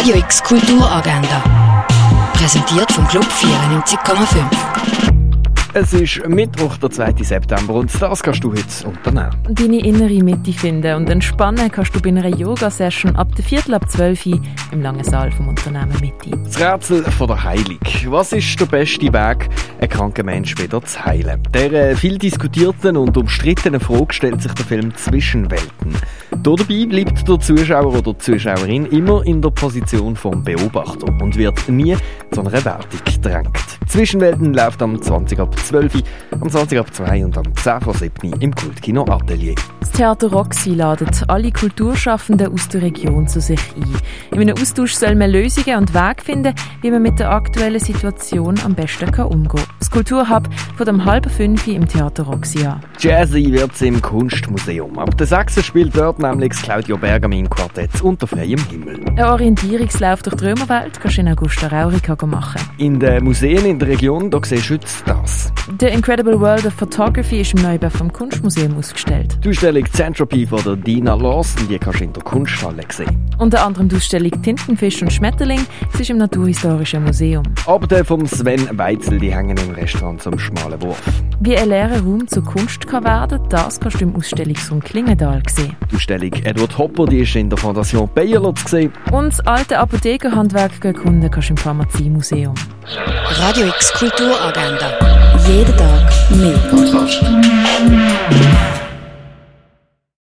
Radio X Kulturagenda. Präsentiert vom Club 94,5. Es ist Mittwoch, der 2. September und das kannst du heute unternehmen. Deine innere Mitte finden und entspannen kannst du bei einer Yoga-Session ab der Viertel ab 12 Uhr im langen Saal vom Unternehmen Mitte. Das Rätsel von der Heilung. Was ist der beste Weg, einen kranken Menschen wieder zu heilen? Der äh, viel diskutierten und umstrittenen Frage stellt sich der Film Zwischenwelten. Dabei bleibt der Zuschauer oder Zuschauerin immer in der Position vom Beobachter und wird nie zu einer Wertung gedrängt. Zwischenwelten läuft am 20 ab 12 Uhr, am 20 ab 2 und am 10 vor 7 Uhr im Kultkino Atelier. Das Theater Roxy ladet alle Kulturschaffenden aus der Region zu sich ein. In einem Austausch soll man Lösungen und Wege finden, wie man mit der aktuellen Situation am besten kann umgehen kann. Das Kulturhub von dem halben fünf im Theater Roxy an. Jazzy wird es im Kunstmuseum. Ab der 6. spielt dort nämlich das Claudio Bergamin Quartett unter freiem Himmel. Ein Orientierungslauf durch die Römerwelt kannst du in Augusta Raurica machen. In den Museen in der Region, da siehst du jetzt das. The Incredible World of Photography ist im Neubau vom Kunstmuseum ausgestellt. Die Ausstellung Centropy von der Dina Lawson, die kannst du in der Kunsthalle sehen. Unter anderem die Ausstellung Tintenfisch und Schmetterling, sie ist im Naturhistorischen Museum. Aber der vom Sven Weitzel, die hängen im Restaurant zum schmalen Wurf. Wie ein leerer Raum zur Kunst kann werden, das kannst du im Ausstellungsraum Klingendal sehen. Die Ausstellung Edward Hopper, die ist in der Fondation Bayerler zu sehen. Und das alte Apothekerhandwerk erkunden kannst du im Pharmaziemuseum. Radio X Kulturagenda. Jeden Tag mehr.